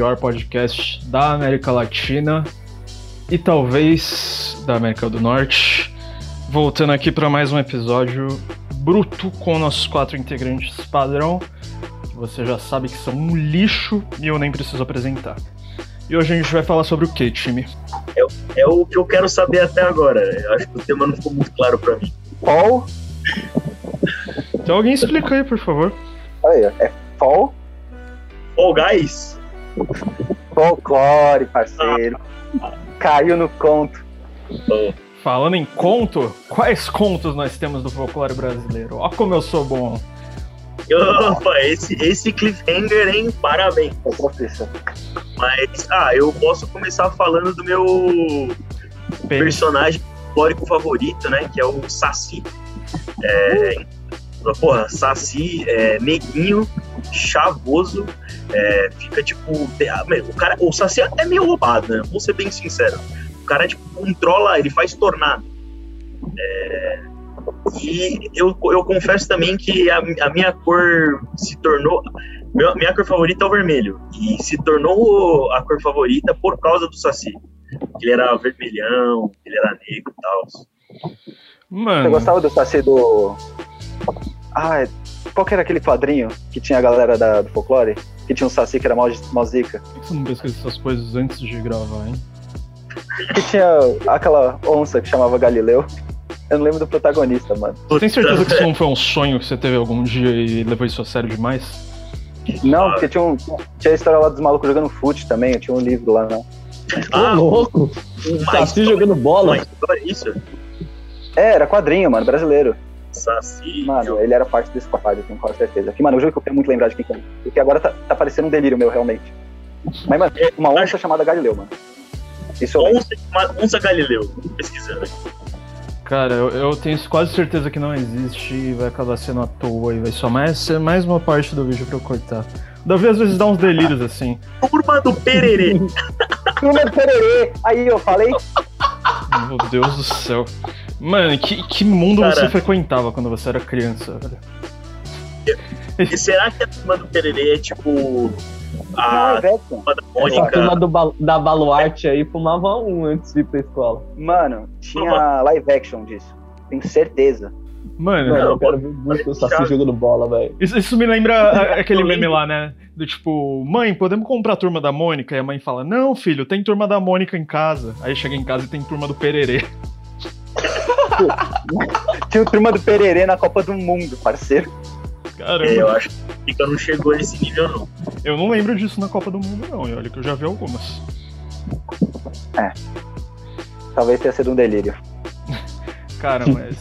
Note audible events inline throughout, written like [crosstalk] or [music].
pior podcast da América Latina e talvez da América do Norte. Voltando aqui para mais um episódio bruto com nossos quatro integrantes padrão, que você já sabe que são um lixo e eu nem preciso apresentar. E hoje a gente vai falar sobre o que, time? É, é, o que eu quero saber até agora. Eu acho que o tema não ficou muito claro para mim. Qual? Então alguém explica aí, por favor. Aí, é Fall? Fall Guys? Folclore, parceiro. Caiu no conto. Oh. Falando em conto, quais contos nós temos do folclore brasileiro? Ó como eu sou bom. Opa, esse, esse cliffhanger, hein? Parabéns. Mas, ah, eu posso começar falando do meu Bem. personagem folclórico favorito, né? Que é o Saci. É, porra, Saci, é, neguinho, chavoso, é, fica tipo. Ah, o, cara, o Saci é meio roubado, né? Vou ser bem sincero. O cara tipo, controla, ele faz tornado. É, e eu, eu confesso também que a, a minha cor se tornou. Meu, minha cor favorita é o vermelho. E se tornou a cor favorita por causa do Saci. Ele era vermelhão, ele era negro e tal. Mano. Você gostava do Saci do. Ah, qual que era aquele quadrinho que tinha a galera da, do folclore? Que tinha um Saci que era mó, mó zica? Por que você não pesquisa essas coisas antes de gravar, hein? Que tinha aquela onça que chamava Galileu. Eu não lembro do protagonista, mano. Você tem certeza que isso não foi um sonho que você teve algum dia e levou isso a sério demais? Não, porque tinha, um, tinha a história lá dos malucos jogando fute também, eu tinha um livro lá, né? Ah, louco! Um Saci jogando bola. isso? É, era quadrinho, mano, brasileiro. Saci. Mano, ele era parte desse quadro, tenho quase certeza. Que, mano, eu juro que eu quero muito lembrar de quem é. Porque agora tá, tá parecendo um delírio meu, realmente. Mas, mano, é, uma onça chamada Galileu, mano. Isso onça, onça Galileu, pesquisando aqui. Cara, eu, eu, tenho quase certeza que não existe e vai acabar sendo à toa e vai só mais ser mais uma parte do vídeo pra eu cortar. Davi às vezes dá uns delírios assim. Turma do Pererê! [laughs] Turma do Pererê! Aí eu falei. Meu Deus do céu. Mano, que, que mundo Cara, você frequentava quando você era criança, velho? E será que a turma do Pererê é tipo a, a turma da Mônica. A turma do, da Baluarte aí fumava um antes de ir pra escola. Mano, tinha live action disso. Tenho certeza. Mano, eu quero ver muito o Saci jogando bola, velho. Isso, isso, me lembra [laughs] aquele meme lá, né? Do tipo, mãe, podemos comprar a turma da Mônica? E a mãe fala, não, filho, tem turma da Mônica em casa. Aí chega em casa e tem turma do Pererê. [laughs] Tinha turma do Pererê na Copa do Mundo, parceiro. Caramba. É, eu acho que não chegou nesse nível, não. Eu não lembro disso na Copa do Mundo, não. E olha que eu já vi algumas. É. Talvez tenha sido um delírio. [laughs] Cara, mas.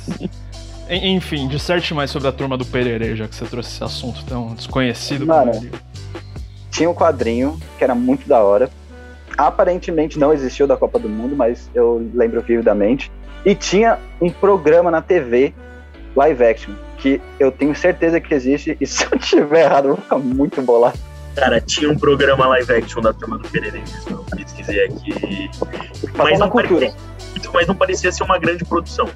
Enfim, disserte mais sobre a turma do Pererê, já que você trouxe esse assunto tão desconhecido. Mano, tinha um quadrinho que era muito da hora. Aparentemente não existiu da Copa do Mundo, mas eu lembro vividamente. E tinha um programa na TV live action que eu tenho certeza que existe, e [laughs] se eu tiver errado, eu vou ficar muito bolado. Cara, tinha um programa live action da turma do Pereira mesmo. Eu pesquisei aqui. Mas não, parecia, mas não parecia ser uma grande produção.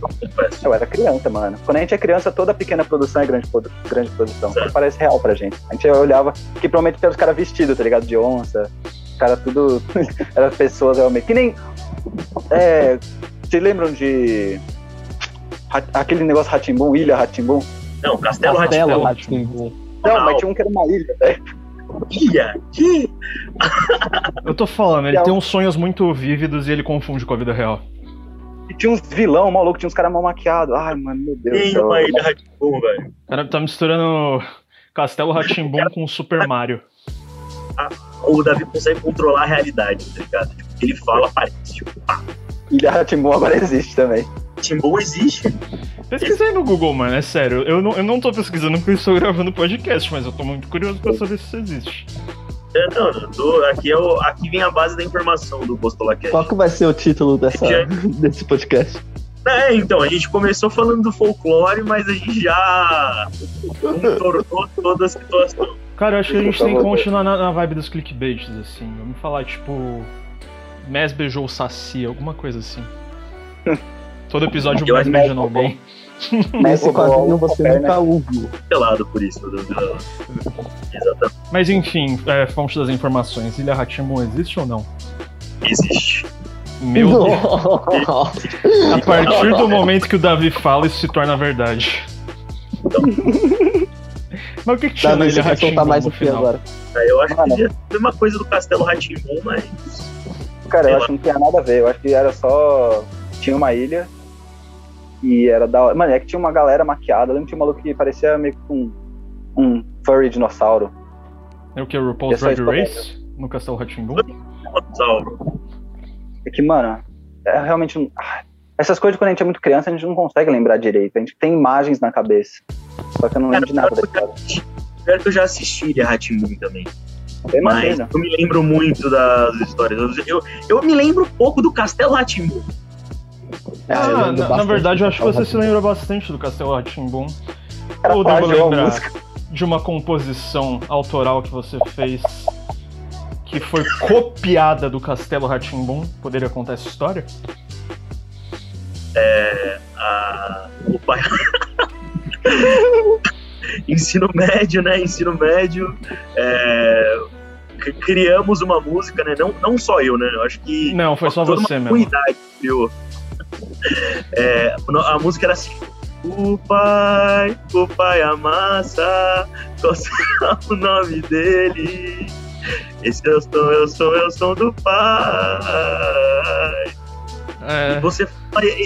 Eu, eu era criança, mano. Quando a gente é criança, toda pequena produção é grande, grande produção. Parece real pra gente. A gente olhava que provavelmente tem os caras vestidos, tá ligado? De onça. Os caras tudo. [laughs] Eram pessoas realmente. Que nem. É, vocês lembram de aquele negócio Ratimbum, Ilha Ratimbum? Não, Castelo, Castelo Ratimbum. Não, não, mas tinha um que era uma ilha, velho. Ilha? Que? Eu tô falando, ele tem uns sonhos muito vívidos e ele confunde com a vida real. E tinha uns vilão maluco, tinha uns caras mal maquiados. Ai, mano, meu Deus. Tem uma ilha Ratimbum, velho. O cara tá misturando Castelo Ratimbum com Super Mario. Ah, o Davi consegue controlar a realidade, tá ligado? Tipo, ele fala, parece, tipo, pá. Ilha Ratimbum agora existe também. Timbum existe. Pesquisei no Google, mano, é sério. Eu não, eu não tô pesquisando porque eu estou gravando podcast, mas eu tô muito curioso pra saber se isso existe. É, não, tô, aqui, é o, aqui vem a base da informação do Postolacast. Qual que vai ser o título dessa, já... [laughs] desse podcast? É, então, a gente começou falando do folclore, mas a gente já contornou toda a situação. Cara, eu acho que a gente tem que continuar na, na vibe dos clickbaits, assim. Vamos falar, tipo. Mes beijou o Saci, alguma coisa assim. [laughs] Todo episódio mais beijando alguém. Nesse roubou quadrinho o você nunca ouviu. pelado por isso. do. Exatamente. Mas enfim, é, fonte das informações. Ilha Ratimbun existe ou não? Existe. Meu [laughs] Deus. A partir do momento que o Davi fala, isso se torna verdade. [laughs] Mas o que, que chama Davi, Ilha mais no o final? agora? Aí Eu acho que é a mesma coisa do Castelo Ratimbun, mas. Cara, Sei eu lá. acho que não tinha nada a ver. Eu acho que era só. Tinha uma ilha. E era da hora. Mano, é que tinha uma galera maquiada. Eu lembro que tinha um maluco que parecia meio que um. Um furry dinossauro. É o que? O RuPaul's Drag Race? No Castelo Ratimbun? Salvo. É que, mano, é realmente. ah, Essas coisas quando a gente é muito criança, a gente não consegue lembrar direito. A gente tem imagens na cabeça. Só que eu não lembro de nada da história. Pior que eu já assisti Ilha também. Eu Mas eu me lembro muito das histórias. Eu, eu, eu me lembro pouco do Castelo Ratimbun. É, eu Ah, lembro na, na verdade, eu acho que você se lembra bastante do Castelo Ratimbun. Era Ou devo a lembrar de uma composição autoral que você fez que foi copiada do Castelo Ratimbun? Poderia contar essa história? a- o pai. [laughs] Ensino médio, né? Ensino médio. é, Criamos uma música, né? Não, não só eu, né? Eu acho que Não, foi só você mesmo. comunidade criou. [laughs] É, a música era assim. O pai, o pai amassa, qual [laughs] será o nome dele? Esse é o som, eu sou, eu som do pai. É, E você,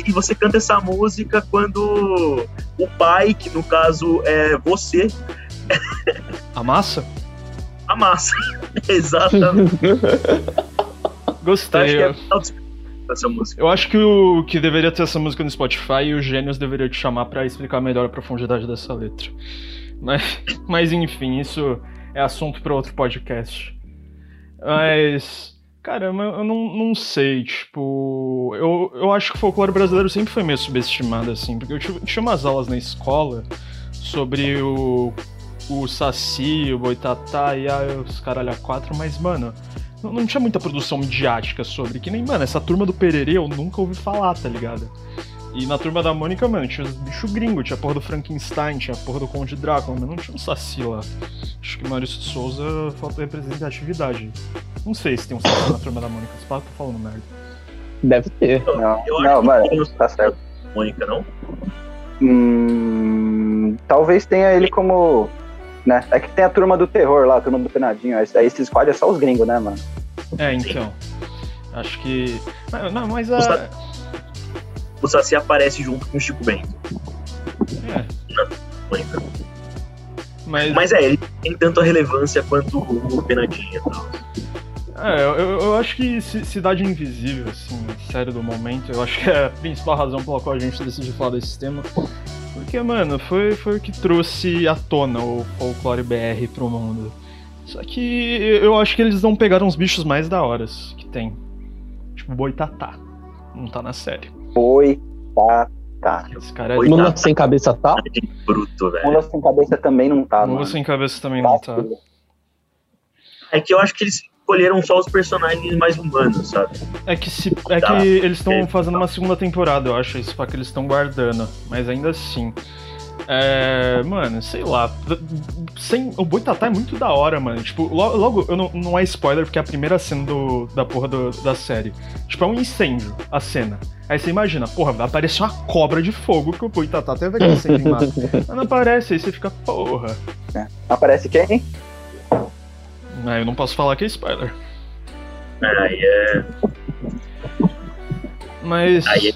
e você canta essa música quando o pai, que no caso é você, [laughs] a massa? [laughs] Exatamente. [laughs] Acho Gostei. que é Eu, final de essa música. eu acho que o que deveria ter essa música no Spotify e o Gênios deveria te chamar pra explicar melhor a profundidade dessa letra. Mas, [laughs] mas enfim, isso é assunto para outro podcast. Mas, cara, eu eu não, não sei, tipo. Eu, eu acho que o folclore brasileiro sempre foi meio subestimado, assim, porque eu tive- tinha umas aulas na escola sobre o, o Saci, o Boitatá e ah, os caralho a quatro, mas, mano, não, não tinha muita produção midiática sobre. Que nem, mano, essa turma do Pererê eu nunca ouvi falar, tá ligado? E na turma da Mônica, mano, tinha os bichos gringos, tinha a porra do Frankenstein, tinha a porra do Conde Drácula, mas não tinha um Saci lá. Acho que Maurício de Souza falta representatividade. Não sei se tem um Saci na turma da Mônica, se pá, tô falando merda. Deve ter. Não, Eu não, mano, tem o tá certo. Mônica, não? Hum, talvez tenha ele como. Né? É que tem a turma do terror lá, a turma do penadinho. Aí esse squad é só os gringos, né, mano? É, então. Acho que. Não, não, mas a. Nossa. O Saci aparece junto com o Chico Bento. É, Mônica. mas. Mas é, ele tem tanto a relevância quanto o Penadinha e tal. É, eu, eu- acho que Ci- Cidade Invisível, assim, a série do momento, eu acho que é a principal razão pela qual a gente decidiu falar desse tema. Porque, mano, foi, foi o que trouxe à tona o folclore BR pro mundo. Só que eu acho que eles não pegaram os bichos mais da horas que tem. Tipo, Boitatá. Não tá na série. Oi, tá, tá. Esse cara é. Mula sem cabeça tá? Bruto, velho. Mula sem cabeça também não tá, Mula mano. sem cabeça também não tá. É que eu acho que eles escolheram só os personagens mais humanos, sabe? É que, se, é Tá. que eles estão É. fazendo uma segunda temporada, eu acho, isso pra que eles estão guardando. Mas ainda assim. É. Mano, sei lá. Sem, o Boitatá é muito da hora, mano. Tipo, logo, logo eu não, não é spoiler, porque é a primeira cena do, da porra do- da série. Tipo, é um incêndio a cena. Aí você imagina, porra, vai aparecer uma cobra de fogo que o Boitatá teve em mata. [laughs] Mas não aparece, aí você fica, porra. Aparece quem? Aí eu não posso falar que é spoiler. Aí é. Mas. Aí é-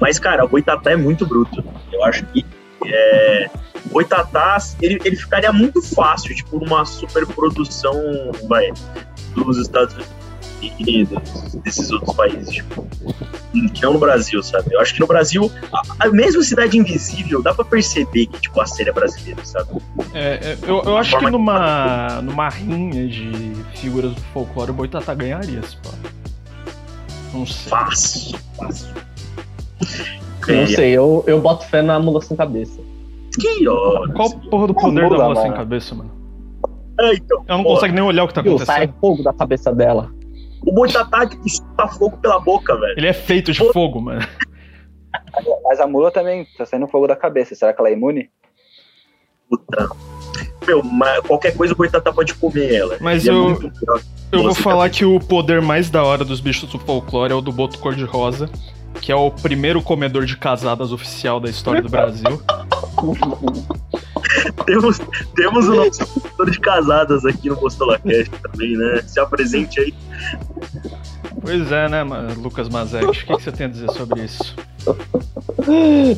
Mas, cara, o Boitatá é muito bruto. Eu acho que é, o Boitatá, ele, ele ficaria muito fácil, tipo, numa superprodução, vai, dos Estados Unidos, desses outros países, tipo, que não no Brasil, sabe? Eu acho que no Brasil, a, a mesma Cidade Invisível, dá pra perceber que, tipo, a série é brasileira, sabe? É, é, eu, eu acho que numa, numa rinha de figuras do folclore o Boitatá ganharia, se pá. Não sei. Fácil, fácil. Não É, sei, eu, eu boto fé na mula sem cabeça. Que horas. Qual porra do poder Mula, da mula sem mano. cabeça, mano? É, então, Ela não pô, consegue nem olhar o que tá Viu, sai acontecendo. fogo da cabeça dela. O Boitatá que solta fogo pela boca, velho. Ele é feito de fogo, mano. Mas a mula também tá saindo fogo da cabeça. Será que ela é imune? Puta. Meu, qualquer coisa o Boitatá pode comer ela. Mas E é eu-. Eu vou falar que o poder mais da hora dos bichos do folclore é o do boto cor-de-rosa, que é o primeiro comedor de casadas oficial da história do Brasil. [laughs] Temos, temos o nosso professor de casadas aqui no PostolaCast também, né? Se apresente aí. Pois é, né, Lucas Mazek? O que, que você tem a dizer sobre isso?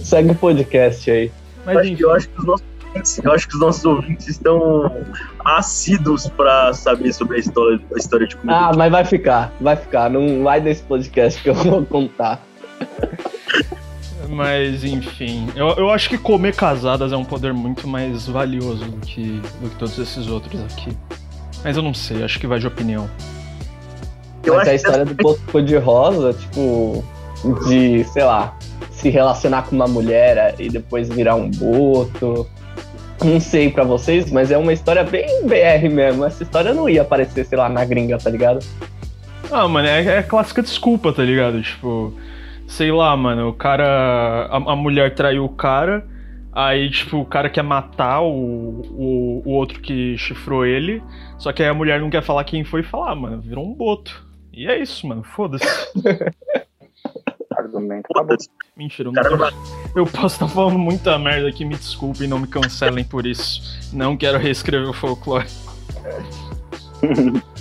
Segue o podcast aí. Mas Acho eu, acho que os nossos ouvintes, eu acho que os nossos ouvintes estão assíduos pra saber sobre a história, a história de comida. Ah, mas vai ficar, vai ficar. Não vai desse podcast que eu vou contar. Mas enfim. Eu, eu acho que comer casadas é um poder muito mais valioso do que, do que todos esses outros aqui. Mas eu não sei, acho que vai de opinião. eu Mas a que história do Boto Cor-de-Rosa, tipo, de, sei lá, se relacionar com uma mulher e depois virar um boto. Não sei pra vocês, mas é uma história bem BR mesmo. Essa história não ia aparecer, sei lá, na gringa, tá ligado? Ah, mano, é, é clássica desculpa, tá ligado? Tipo, sei lá, mano, o cara. A, a mulher traiu o cara, aí, tipo, o cara quer matar o, o, o outro que chifrou ele, só que aí a mulher não quer falar quem foi e falar, ah, mano, virou um boto. E é isso, mano, foda-se. [laughs] Argumento. Tá bom. Mentira, eu, não tô- eu posso estar falando muita merda aqui, me desculpem, não me cancelem por isso. Não quero reescrever o folclore. [laughs]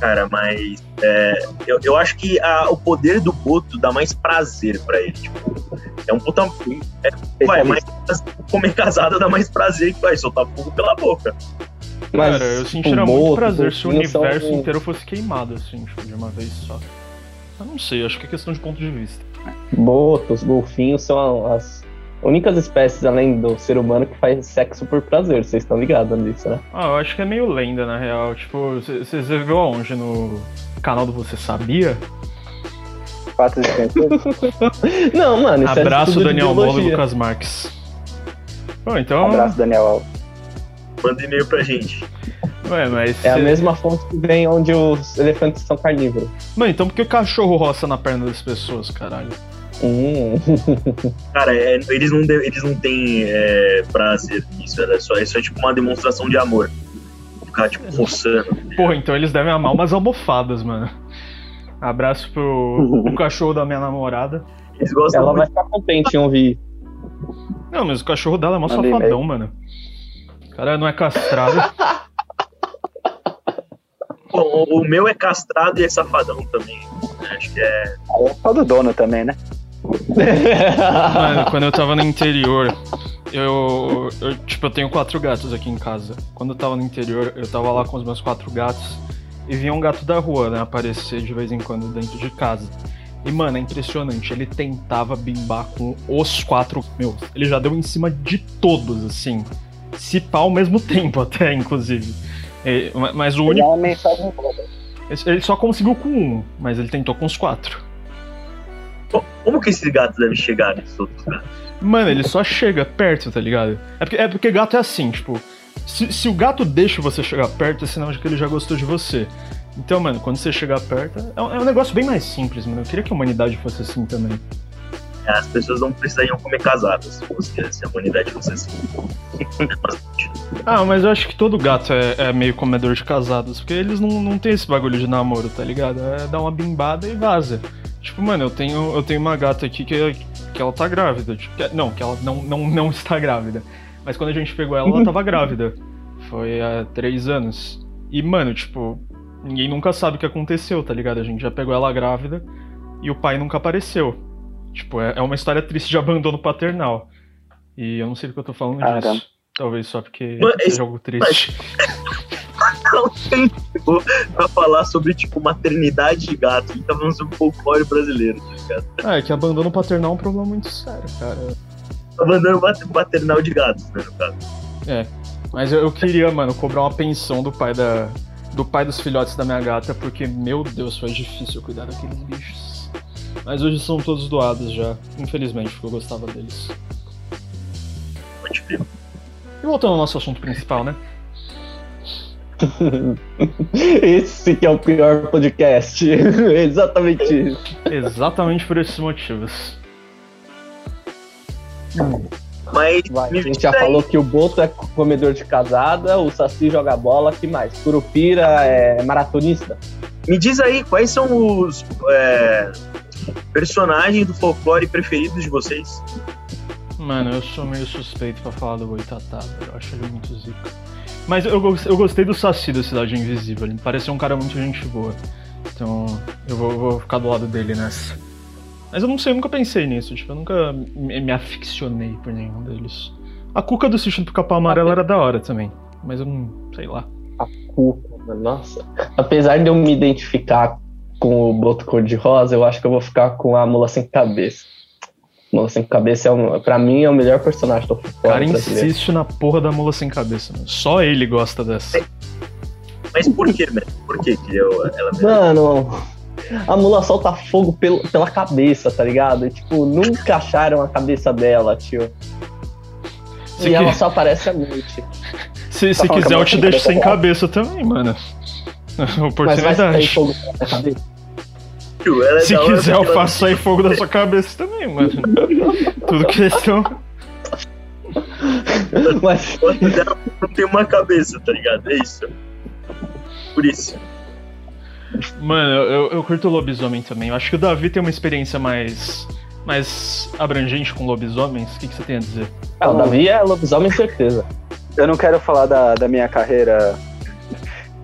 Cara, mas é, eu, eu acho que a- o poder do Boto dá mais prazer pra ele. Tipo, é um puta. É, vai, mais comer casada dá mais prazer que vai soltar fogo pela boca. Mas, Cara, eu tipo, sentiria muito boto, prazer se o são- universo inteiro fosse queimado, assim, tipo, de uma vez só. Eu não sei, acho que é questão de ponto de vista. Botos, golfinhos são as únicas espécies, além do ser humano, que faz sexo por prazer. Vocês estão ligados nisso, né? Ah, eu acho que é meio lenda, na real. Tipo, você viu aonde? No canal do Você Sabia? Fatos desconhecidos. [laughs] Não, mano, isso Abraço, é tudo de Daniel Mola e. Lucas Marques. Bom, então. Abraço, Daniel Alves. Manda e-mail pra gente. Ué, mas. É a mesma fonte que vem onde os elefantes são carnívoros. Mano, então por que o cachorro roça na perna das pessoas, caralho? Hum. Cara, é, eles, não de- eles não têm é, prazer nisso. É só, isso é tipo uma demonstração de amor. Ficar, tipo, roçando. Porra, então eles devem amar umas almofadas, mano. Abraço pro o [laughs] cachorro da minha namorada. Eles gostam Ela muito. vai ficar contente em ouvir. Não, mas o cachorro dela é mó Mandei safadão, mano. O cara não é castrado. [laughs] Bom, o, o meu é castrado e é safadão também. Acho que é. É só do dono também, né? Mano, quando eu tava no interior, eu, eu. Tipo, eu tenho quatro gatos aqui em casa. Quando eu tava no interior, eu tava lá com os meus quatro gatos e vinha um gato da rua, né? Aparecer de vez em quando dentro de casa. E, mano, é impressionante. Ele tentava bimbar com os quatro. Meu, ele já deu em cima de todos, assim. Se pá ao mesmo tempo, até, inclusive. E- ma- mas o único. é mensagem boa. Ele só conseguiu com um, mas ele tentou com os quatro. Co- Como que esses gatos devem chegar nesses outros gatos? Mano, ele só chega perto, tá ligado? É porque, é porque gato é assim, tipo. Se, se o gato deixa você chegar perto, é sinal de que ele já gostou de você. Então, mano, quando você chegar perto, é um, é um negócio bem mais simples, mano. Eu queria que a humanidade fosse assim também. As pessoas não precisariam comer casadas se, fosse, se a humanidade fosse assim. [laughs] Ah, mas eu acho que todo gato é, é meio comedor de casados, porque eles não, não tem esse bagulho de namoro, tá ligado? É dar uma bimbada e vaza. Tipo, mano, eu tenho, eu tenho uma gata aqui que, que ela tá grávida. Tipo, que- não, que ela não, não, não [laughs] está grávida. Mas quando a gente pegou ela, ela tava grávida. Foi há três anos. E, mano, tipo, ninguém nunca sabe o que aconteceu, tá ligado? A gente já pegou ela grávida e o pai nunca apareceu. Tipo, é, é uma história triste de abandono paternal. E eu não sei do que eu tô falando Caramba. disso. Talvez só porque Mas seja algo triste. [laughs] [laughs] não tem pra falar sobre, tipo, maternidade de gato. Gente tá falando sobre folclore brasileiro, tá ligado? Ah, é que abandono paternal é um problema muito sério, cara. Abandono maternal de gatos, né, no caso. Mas eu, eu queria, mano, cobrar uma pensão do pai da. Do pai dos filhotes da minha gata, porque, meu Deus, foi difícil cuidar daqueles bichos. Mas hoje são todos doados já, infelizmente, porque eu gostava deles. Pode crer. E voltando ao nosso assunto principal, né? [laughs] Esse que é o pior podcast. [laughs] Exatamente isso. Exatamente por esses motivos. Mas Vai, a gente já aí, falou que o Boto é comedor de casada, o Saci joga bola, que mais? Curupira é maratonista. me diz aí, quais são os é, personagens do folclore preferidos de vocês? Mano, eu sou meio suspeito pra falar do Boitatá. Eu acho ele muito zica. Mas eu, eu gostei do Saci da Cidade Invisível. Ele pareceu um cara muito gente boa. Então eu vou, vou ficar do lado dele nessa. Mas eu não sei, eu nunca pensei nisso. Tipo, eu nunca me, me aficionei por nenhum deles. A Cuca do Sítio do Capão Amarelo era da hora também. Mas eu não sei lá. Cuca, mano, nossa. Apesar de eu me identificar com o Boto Cor-de-Rosa, eu acho que eu vou ficar com a Mula Sem Cabeça. Mula Sem Cabeça, é um, pra mim, é o melhor personagem do O cara insiste na porra da mula sem cabeça, mano. Só ele gosta dessa. Mas por que, né? Por que que eu, ela Mano, a mula solta fogo pelo, pela cabeça, tá ligado? E, tipo, nunca acharam a cabeça dela, tio. Se e ela que- só aparece à noite. Se, se Tá falando quiser, eu te deixo cabeça sem é cabeça também, mano. Mas vai Oportunidade. fogo pela cabeça. Ela é Se quiser, eu faço sair fogo da sua cabeça também, mano. [laughs] Tudo questão. [laughs] Mas, não tem uma cabeça, tá ligado? É isso. Por isso. Mano, eu, eu curto lobisomem também. Eu acho que o Davi tem uma experiência mais. mais abrangente com lobisomens. O que, que você tem a dizer? ah, o Davi é lobisomem, certeza. Eu não quero falar da, da minha carreira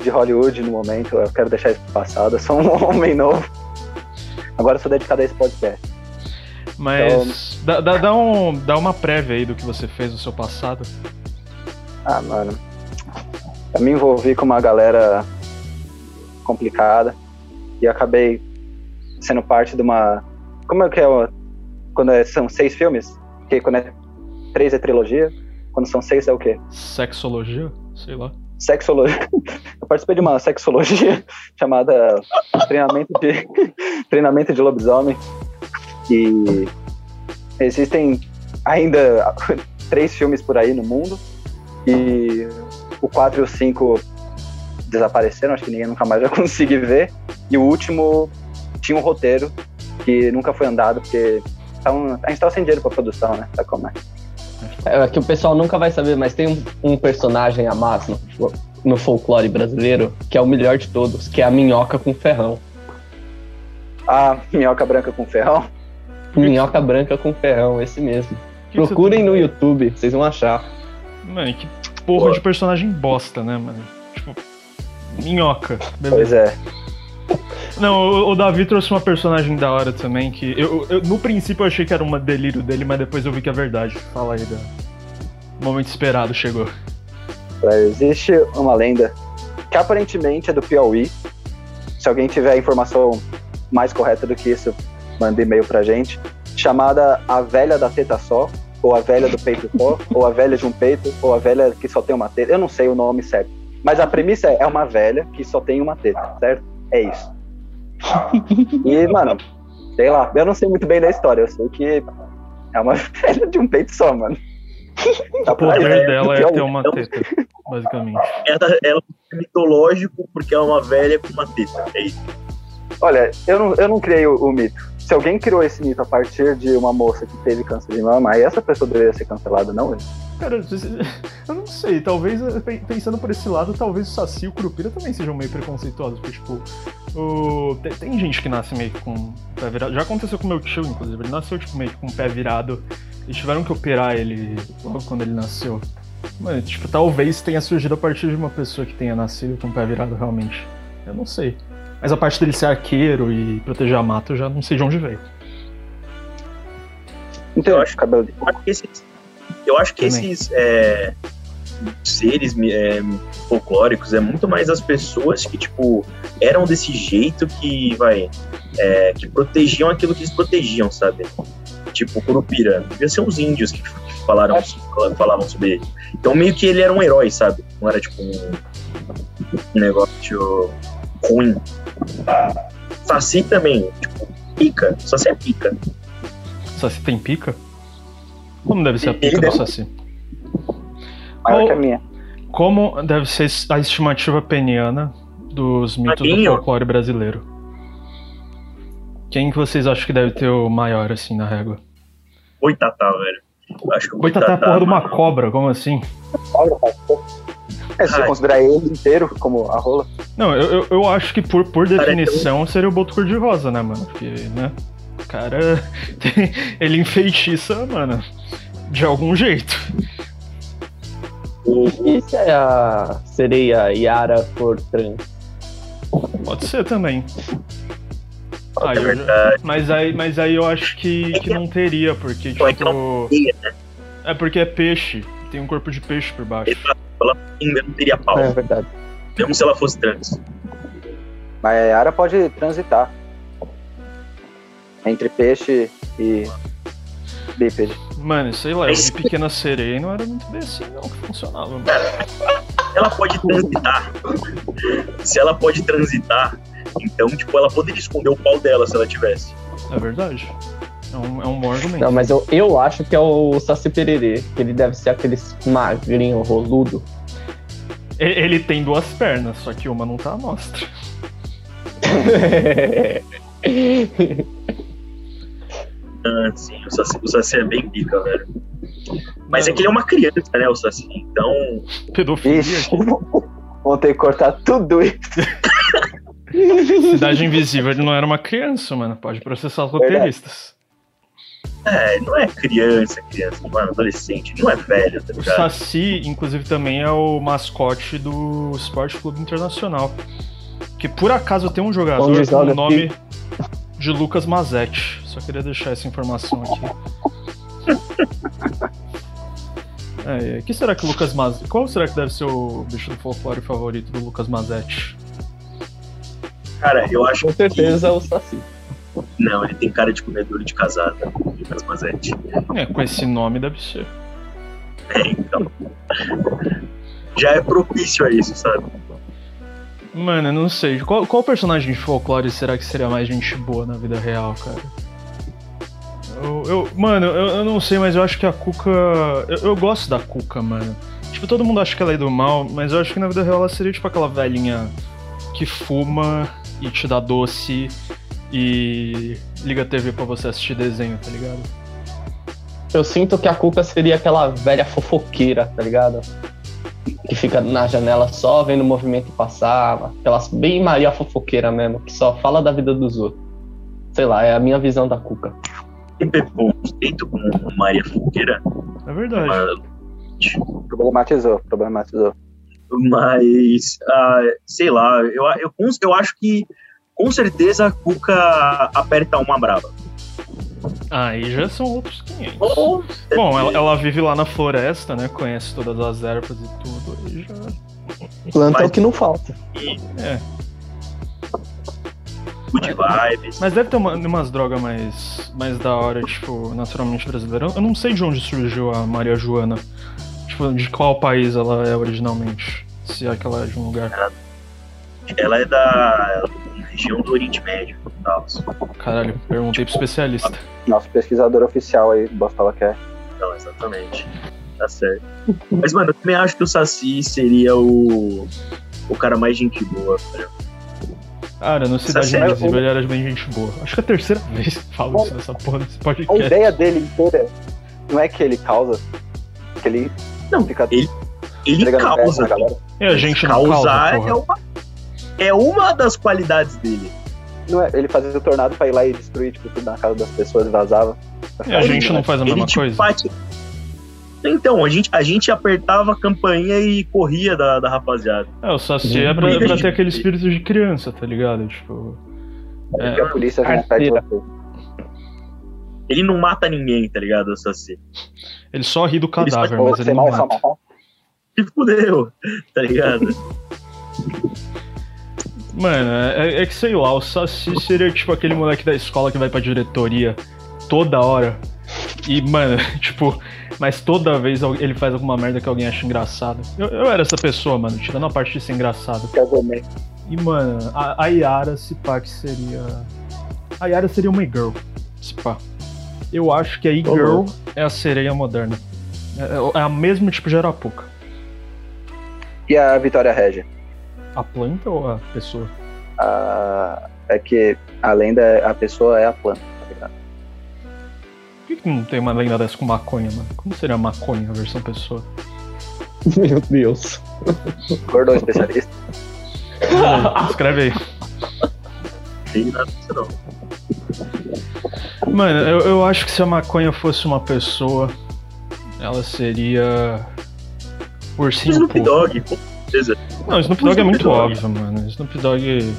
de Hollywood no momento, eu quero deixar isso pro passado. Eu sou um [laughs] homem novo. Agora eu sou dedicado a esse podcast. Mas. Dá, dá, dá, um, dá uma prévia aí do que você fez no seu passado. Ah, mano. Eu me envolvi com uma galera complicada e acabei sendo parte de uma. Como é que é? Quando é- são seis filmes? Porque quando é três é trilogia. Quando são seis é o quê? Sexologia? Sei lá. Sexologia. [laughs] Eu participei de uma sexologia [laughs] chamada treinamento de [laughs] treinamento de lobisomem. E existem ainda [laughs] três filmes por aí no mundo. E o 4 e o 5 desapareceram, acho que ninguém nunca mais vai conseguir ver. E o último tinha um roteiro que nunca foi andado, porque tavam- a gente tava sem dinheiro pra produção, né? Sabe como é? É que o pessoal nunca vai saber, mas tem um, um personagem a mais no folclore brasileiro que é o melhor de todos, que é a minhoca com ferrão. A minhoca branca com ferrão. Minhoca branca com ferrão, esse mesmo. Que que Procurem tem- no YouTube, vocês vão achar. Mano, que porra de personagem bosta, né, mano? Tipo. Minhoca. Beleza. Pois é. Não, o, o Davi trouxe uma personagem da hora também, que eu, eu- no princípio eu achei que era uma delírio dele, mas depois eu vi que é verdade. Fala aí, da... O momento esperado chegou. Existe uma lenda que aparentemente é do Piauí. Se alguém tiver informação mais correta do que isso, manda e-mail pra gente. Chamada A Velha da Teta Só, ou A Velha do Peito Só, [laughs] ou A Velha de um Peito, ou A Velha que só tem uma teta. Eu não sei o nome certo. Mas a premissa é, é uma velha que só tem uma teta, certo? É isso. [laughs] E, mano, sei lá, eu não sei muito bem da história. Eu sei que é uma [laughs] velha de um peito só, mano. Tá O poder dela é Piauí. ter uma Então- teta, basicamente. Ela, ela é mitológico porque ela é uma velha com uma teta. É isso. Olha, eu não, eu não criei o, o mito. Se alguém criou esse mito a partir de uma moça que teve câncer de mama, aí essa pessoa deveria ser cancelada, não eu. Cara, [laughs] eu não sei, talvez, eh, pe- pensando por esse lado, talvez o Saci e o Curupira também sejam meio preconceituosos, porque, tipo, o... tem, gente que nasce meio com o pé virado. Já aconteceu com meu tio, inclusive, ele nasceu, tipo, meio com o pé virado, e tiveram que operar ele logo quando ele nasceu. Mano, tipo, talvez tenha surgido a partir de uma pessoa que tenha nascido com o pé virado realmente. Eu não sei. Mas a parte dele ser arqueiro e proteger a mata, eu já não sei de onde veio. Então, Eu acho- cabelo Eu acho que esses, eu acho que Também. esses é, seres é, folclóricos é muito mais as pessoas que, tipo, eram desse jeito que, vai, é, que protegiam aquilo que eles protegiam, sabe? Tipo, Curupira. Devia ser os índios que, que falaram, falavam sobre ele. Então, meio que ele era um herói, sabe? Não era, tipo, um, um negócio ruim. Saci também, tipo, pica. Saci é pica. Saci tem pica? Como deve ser a pica do Saci? maior que a minha. Como deve ser a estimativa peniana dos mitos do folclore brasileiro? Quem que vocês acham que deve ter o maior, assim, na régua? Oi, Tatá, velho. Acho que o Boitatá é a porra de uma cobra, como assim? Cobra. É, se Ai. considerar ele inteiro como a rola. Não, eu, eu, eu acho que por, por Cara, é definição seria o boto cor-de-rosa, né, mano? Porque, né? O cara. [laughs] tem- ele enfeitiça, mano. De algum jeito. E se a sereia Yara for trans? Pode ser também. é eu. Mas aí, mas aí eu acho que, que não teria, porque, Então, é que tipo. Sereia, né? É porque é peixe. Tem um corpo de peixe por baixo. Ainda não teria pau, É verdade. mesmo se ela fosse trans. Mas a Yara pode transitar. Entre peixe e bípede. Mano, sei lá, eu vi Pequena Sereia não era muito bem assim, não, que funcionava. Mano. Ela pode transitar. se ela pode transitar, então, tipo, ela poderia esconder o pau dela se ela tivesse. É verdade. É um, é um bom argumento. Não, mas eu, eu acho que é o Saci Pererê, que ele deve ser aquele magrinho roludo. Ele tem duas pernas, só que uma não tá à mostra. [laughs] Ah, sim, o Saci, o Saci é bem pica, velho. Mas é que ele é uma criança, né, o Saci? Então, Pedofilia. Ixi, [laughs] vão ter que cortar tudo isso. [laughs] Cidade Invisível ele não era uma criança, mano. Pode processar os roteiristas. É, não é criança, criança, mano, adolescente, não é velho, tá O ligado? Saci, inclusive, também é o mascote do Esporte Clube Internacional. Que por acaso tem um jogador Onde com o nome de Lucas Mazetti. Só queria deixar essa informação aqui. [laughs] É, que será que o Lucas Mazetti. Qual será que deve ser o bicho do folclore favorito do Lucas Mazetti? Cara, eu acho Com certeza é o Saci. Não, ele tem cara de comedor de casada, Lucas Mazetti. É, com esse nome deve ser. É, então. Já é propício a isso, sabe? Mano, eu não sei. Qual, qual personagem de folclore será que seria mais gente boa na vida real, cara? Eu, eu- mano, eu, eu não sei, mas eu acho que a Cuca. Eu, eu gosto da Cuca, mano. Tipo, todo mundo acha que ela é do mal, mas eu acho que na vida real ela seria tipo aquela velhinha que fuma e te dá doce e liga a TV pra você assistir desenho, tá ligado? Eu sinto que a Cuca seria aquela velha fofoqueira, tá ligado? Que fica na janela só vendo o movimento passar. Aquelas bem Maria fofoqueira mesmo, que só fala da vida dos outros. Sei lá, é a minha visão da Cuca. Tem preconceito com Maria Fogueira, É verdade. mas, Problematizou, problematizou. mas ah, sei lá, eu, eu, eu acho que com certeza a Cuca aperta uma brava. Aí já são outros 500. Bom, ela, ela vive lá na floresta, né? Conhece todas as ervas e tudo. Aí já. Planta é Mas- o que não falta. É. Good vibes. Mas deve ter uma, umas drogas mais, mais da hora, tipo, naturalmente brasileira. Eu não sei de onde surgiu a Maria Joana. Tipo, de qual país ela é originalmente. Se é que ela é de um lugar. Ela é da região do Oriente Médio. Caralho, perguntei pro especialista. Nosso pesquisador oficial aí, Bostola quer. Não, exatamente. Tá certo. Mas, mano, eu também acho que o Saci seria o, o cara mais gente boa. velho. Cara, no Cidade Saci é- Invisível ele era bem gente boa. Acho que é a terceira [laughs] vez que falo isso nessa porra desse A podcast. ideia dele inteira não é que ele causa, que ele Não, fica ele- Ele causa. na galera. E a gente não Causar causa, é, porra. uma, é uma das qualidades dele. Não é, ele fazia o tornado pra ir lá e destruir tipo, tudo na casa das pessoas e vazava. E a gente não faz a Ele, mesma tipo, coisa? bate- Então, a gente, a gente apertava a campainha e corria da, da rapaziada. É, o Saci é pra, Briga pra de- ter aquele espírito de criança, tá ligado? Tipo. Porque É, a polícia Arteira. você. Ele não mata ninguém, tá ligado, o Saci? ele só ri do cadáver, Ou mas ele você não é mata. matar. Se fudeu, tá ligado? [laughs] Mano, é, é que sei lá, o Saci seria tipo aquele moleque da escola que vai pra diretoria toda hora. E, mano, [laughs] tipo, mas toda vez ele faz alguma merda que alguém acha engraçado. Eu, eu era essa pessoa, mano, tirando a parte de ser engraçado. Casamento. E, mano, a, a Yara, se pá, que seria. A Yara seria uma e-girl, se pá. Eu acho que a e-girl é a sereia moderna. É, é a mesmo tipo de Arapuca. E a Vitória Regia? A planta ou a pessoa? A- É que além da a pessoa é a planta, tá ligado? Por que, que não tem uma lenda dessa com maconha, mano? Como seria maconha a versão pessoa? [laughs] Meu Deus. Gordo um especialista. Escreve aí. Tem nada disso não. Mano, eu, eu acho que se a maconha fosse uma pessoa, ela seria. Ursinho Snoop. Dogg, certeza. Não, Snoop Dogg é muito Dogg. óbvio, mano. Snoop Dogg.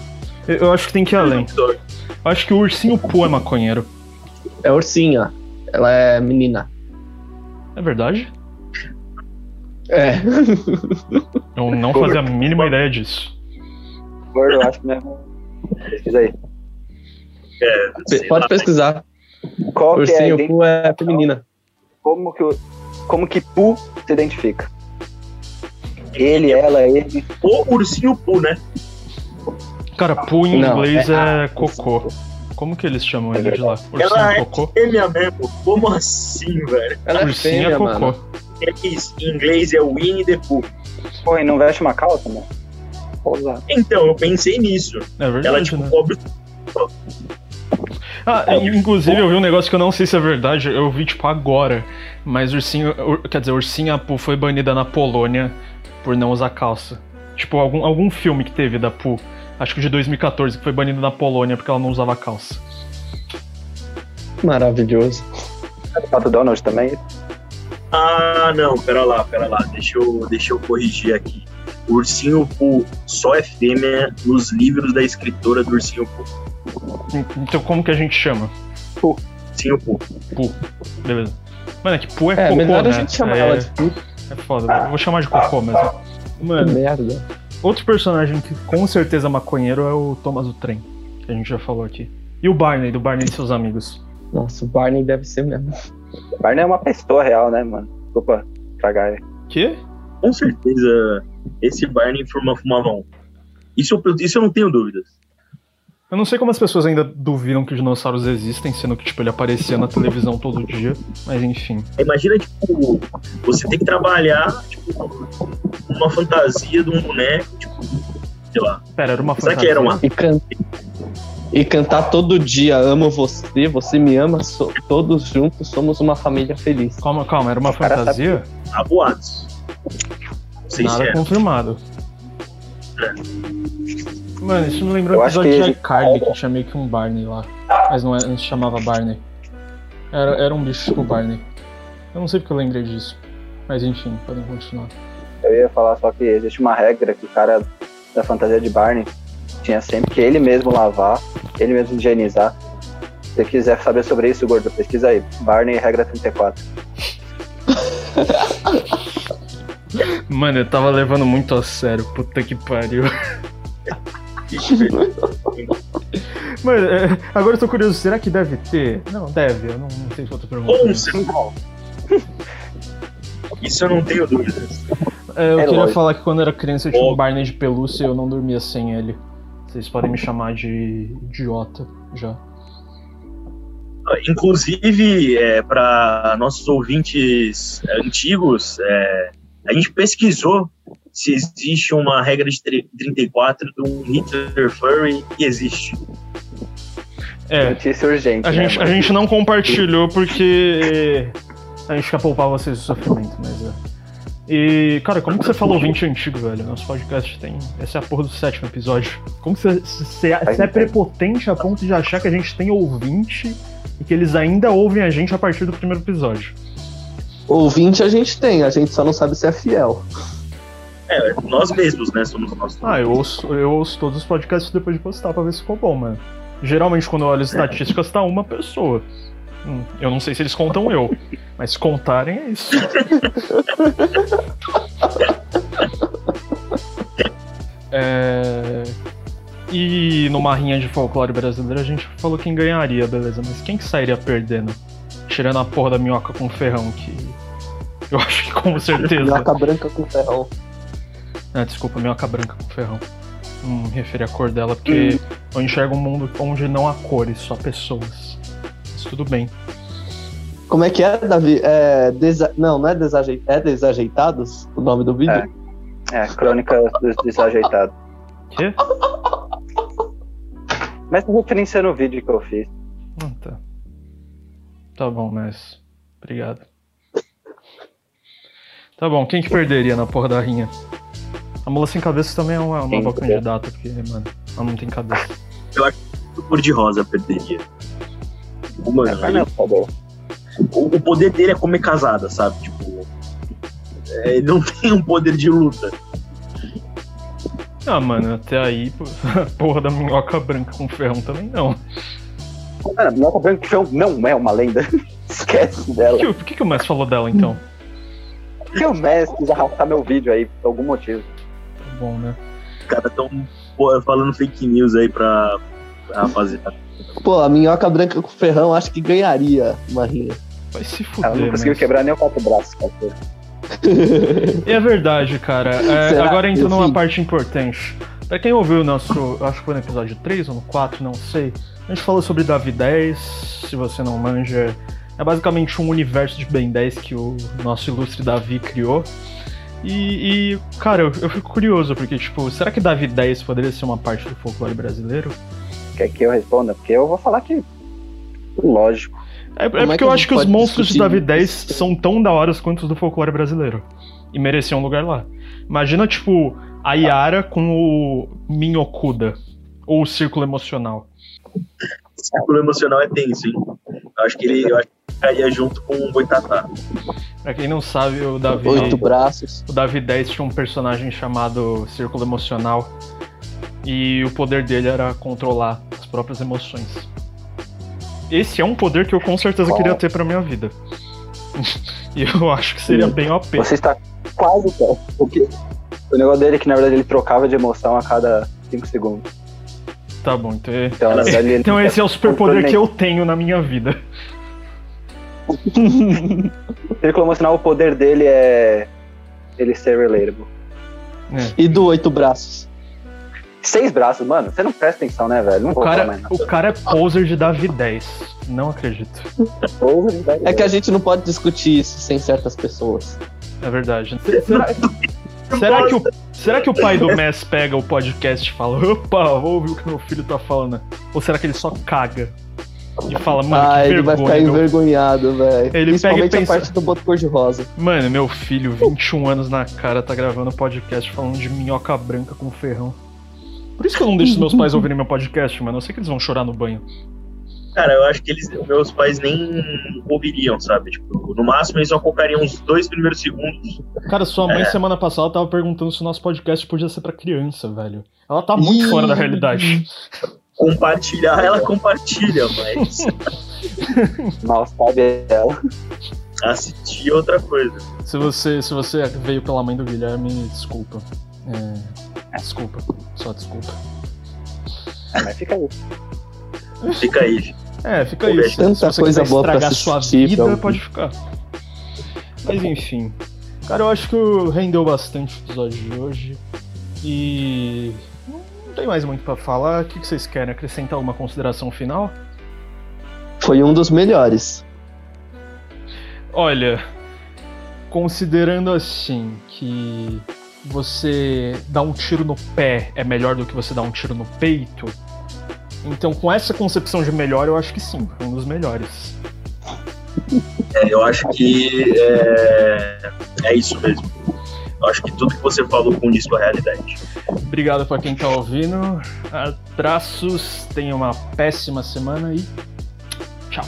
Eu, eu acho que tem que ir além. Eu acho que o Ursinho Pooh é maconheiro. É ursinha. Ela é menina. É verdade? É. [laughs] Eu não fazia a mínima ideia disso. Gordo, eu acho que mesmo. Pesquisa aí. É, Pode lá. pesquisar. Qual que é Ursinho Poo é feminina. como que como que Pooh se identifica? Ele, ela, ele. O ursinho Poo, né? Cara, Pooh em Não, inglês é é, cocô. Como que eles chamam É ele de lá? Ela Ursinho é cocô? fêmea mesmo. Como assim, velho? Ela é Ursinho fêmea, é cocô. mano. É isso. Em inglês é Winnie the Pooh. Pô, e não veste uma calça, mano? Usar. Então, eu pensei nisso. É verdade, Ela, tipo, né? cobre. Ah, inclusive eu vi um negócio que eu não sei se é verdade, eu vi tipo agora, mas ursinho, ur- quer dizer, ursinha Pooh foi banida na Polônia por não usar calça. Tipo, algum, algum filme que teve da Pooh, acho que de 2014, que foi banido na Polônia porque ela não usava calça. Maravilhoso. Pato Donald também. Ah, não, pera lá, pera lá. Deixa eu, deixa eu corrigir aqui. O ursinho Pooh só é fêmea nos livros da escritora do ursinho Pooh. Então como que a gente chama? Ursinho Pooh. Pooh. Beleza. Mano, é que Pooh é, É, cocô, melhor né? a gente chamar é, ela de Poo. É foda, eu vou chamar de cocô mesmo. Mano, merda. outro personagem que com certeza é maconheiro é o Thomas o Trem, que a gente já falou aqui. E o Barney, do Barney e seus amigos. Nossa, o Barney deve ser mesmo. Barney é uma pessoa real, né, mano? Desculpa cagar. Que? Com certeza esse Barney fuma, fumava um. Isso, eu- isso eu não tenho dúvidas. Eu não sei como as pessoas ainda duvidam que dinossauros existem, sendo que, tipo, ele aparecia na televisão todo dia. Mas enfim. Imagina, tipo, você tem que trabalhar, tipo, uma fantasia de um boneco, tipo, sei lá. Pera, era uma Será fantasia. que era uma. E, can... e cantar todo dia, amo você, você me ama, so- todos juntos somos uma família feliz. Calma, calma, era uma O cara fantasia? Há boatos. Não sei se Nada é. Mano, isso me lembrou acho episódio que- de iCarly que tinha meio que um Barney lá. Mas não, é- não se chamava Barney. Era, era um bicho tipo Barney. Eu não sei porque eu lembrei disso. Mas enfim, podem continuar. Eu ia falar só que existe uma regra que o cara da fantasia de Barney tinha sempre que ele mesmo lavar, ele mesmo higienizar. Se você quiser saber sobre isso, gordo, pesquisa aí. Barney, regra 34. [laughs] Mano, eu tava levando muito a sério. Puta que pariu. [laughs] [laughs] Mano, é, agora eu tô curioso, será que deve ter? Não, deve, eu não, não sei se eu tô perguntando. Com isso. eu não tenho dúvidas. É, eu É queria lógico. falar que quando eu era criança eu tinha um. Barney de pelúcia e eu não dormia sem ele. Vocês podem me chamar de idiota já. Inclusive, é, para nossos ouvintes antigos, é, a gente pesquisou se existe uma regra de tri- 34 de um Hitler Furry e existe. É, Notícia urgente. a né, gente, a gente não compartilhou porque a gente quer poupar vocês do sofrimento, mas é. E, cara, como que você falou 20 antigo, velho? Nosso podcast tem. Essa é a porra do sétimo episódio. Como que você, você, você é prepotente a ponto de achar que a gente tem ouvinte e que eles ainda ouvem a gente a partir do primeiro episódio? Ouvinte a gente tem, a gente só não sabe se é fiel. É, nós mesmos, né? Somos nós. Ah, eu ouço, eu ouço todos os podcasts depois de postar pra ver se ficou bom, mano. Geralmente, quando eu olho as estatísticas, tá uma pessoa. Hum, eu não sei se eles contam eu, [laughs] mas se contarem é isso. É, E numa rinha de folclore brasileiro a gente falou quem ganharia, beleza, mas quem que sairia perdendo? Tirando a porra da minhoca com ferrão, que eu acho que com certeza. Minhoca branca com ferrão. Ah, desculpa, minhoca branca com ferrão. Não me referi à cor dela, porque eu enxergo um mundo onde não há cores, só pessoas. Mas tudo bem. Como é que é, Davi? É desa... Não, não é desajeitados. É desajeitados o nome do vídeo? É. É, crônica dos desajeitados. Quê? Mas referência no vídeo que eu fiz. Ah, tá. Tá bom, mas. Obrigado. Tá bom, quem que perderia na porra da rinha? A mula sem cabeça também é uma, uma boa candidata, porque, mano, ela não tem cabeça. Eu acho que o cor de rosa perderia. Mano, É, ele- tá o, o poder dele é comer casada, sabe? Tipo. é, ele não [laughs] tem um poder de luta. Ah, mano, até aí, [laughs] porra da minhoca branca com ferrão também não. Mano, a Minhoca Branca Chão não é uma lenda. [laughs] Esquece Por dela. que, por que, que o Messi falou dela então? Porque o Messi quis arrastar meu vídeo aí por algum motivo. Bom, né? Os caras tão pô, falando fake news aí pra, pra rapaziada. Pô, a minhoca branca com ferrão acho que ganharia uma rinha. Vai se Ela não fuder, conseguiu Messi. quebrar nem o quatro braços, cara. E é verdade, cara. É, [laughs] agora entra numa parte importante. Pra quem ouviu o nosso. Acho que foi no episódio 3 ou no 4, não sei. A gente falou sobre Davi 10. Se você não manja, é basicamente um universo de Ben 10 que o nosso ilustre Davi criou. E, e, cara, eu, eu fico curioso, porque, tipo, será que Davi 10 poderia ser uma parte do folclore brasileiro? Quer que eu responda? Porque eu vou falar que. Lógico. É, é é porque que eu acho que os monstros de Davi 10 isso? são tão da hora quanto os do folclore brasileiro. E mereciam um lugar lá. Imagina, tipo, a Yara com o Minhocuda. Ou o Círculo Emocional. O círculo emocional é tenso, hein? Eu acho que ele, eu acho que ficaria junto com o Boitatá. Pra quem não sabe, o Davi, Oito braços. o Davi 10 tinha um personagem chamado Círculo Emocional. E o poder dele era controlar as próprias emoções. Esse é um poder que eu com certeza Qual? queria ter pra minha vida. [laughs] e eu acho que seria bem OP. Você está quase perto. Porque o negócio dele é que, na verdade, ele trocava de emoção a cada 5 segundos. Tá bom, então é- Então, verdade, [laughs] Então esse é o superpoder que eu tenho na minha vida. [laughs] Círculo emocional, o poder dele é ele ser relatable. E do oito braços. Seis braços, mano, você não presta atenção, né, velho? Não O cara, o cara é poser de Davi 10. Não acredito. É que a gente não pode discutir isso sem certas pessoas. É verdade. Será, será que, o, será que o pai do Messi pega o podcast e fala: opa, vou ouvir o que meu filho tá falando? Ou será que ele só caga? E fala, mano, ah, que ele vai vergonha. ficar meu- envergonhado, velho. Ele Principalmente pega e pensa- a parte do boto cor-de-rosa. Mano, meu filho, 21 anos na cara, tá gravando podcast falando de minhoca branca com ferrão. Por isso que eu não deixo meus pais ouvirem meu podcast, mano. Eu sei que eles vão chorar no banho. Cara, eu acho que eles, meus pais nem ouviriam, sabe? Tipo, no máximo eles só colocariam os dois primeiros segundos. Cara, sua mãe É. semana passada tava perguntando se o nosso podcast podia ser pra criança, velho. Ela tá muito Ih. fora da realidade. Compartilhar, ela compartilha, mas [laughs] Mal sabe ela. assistir é outra coisa. Se você, se você veio pela mãe do Guilherme, desculpa. É, desculpa, só desculpa. Ah, mas fica aí. Fica aí. É, fica Pô, isso. tanta se você coisa boa pra estragar sua assistir, vida, pode ficar. Mas enfim. Cara, eu acho que rendeu bastante o episódio de hoje. E. Não tem mais muito pra falar. O que que vocês querem? Acrescentar alguma consideração final? Foi um dos melhores. Olha, considerando assim que você dar um tiro no pé é melhor do que você dar um tiro no peito, então com essa concepção de melhor, eu acho que sim, um dos melhores. É, eu acho que é, é isso mesmo. Eu acho que tudo que você falou condiz com a realidade. Obrigado pra quem tá ouvindo. Abraços, tenha uma péssima semana e tchau.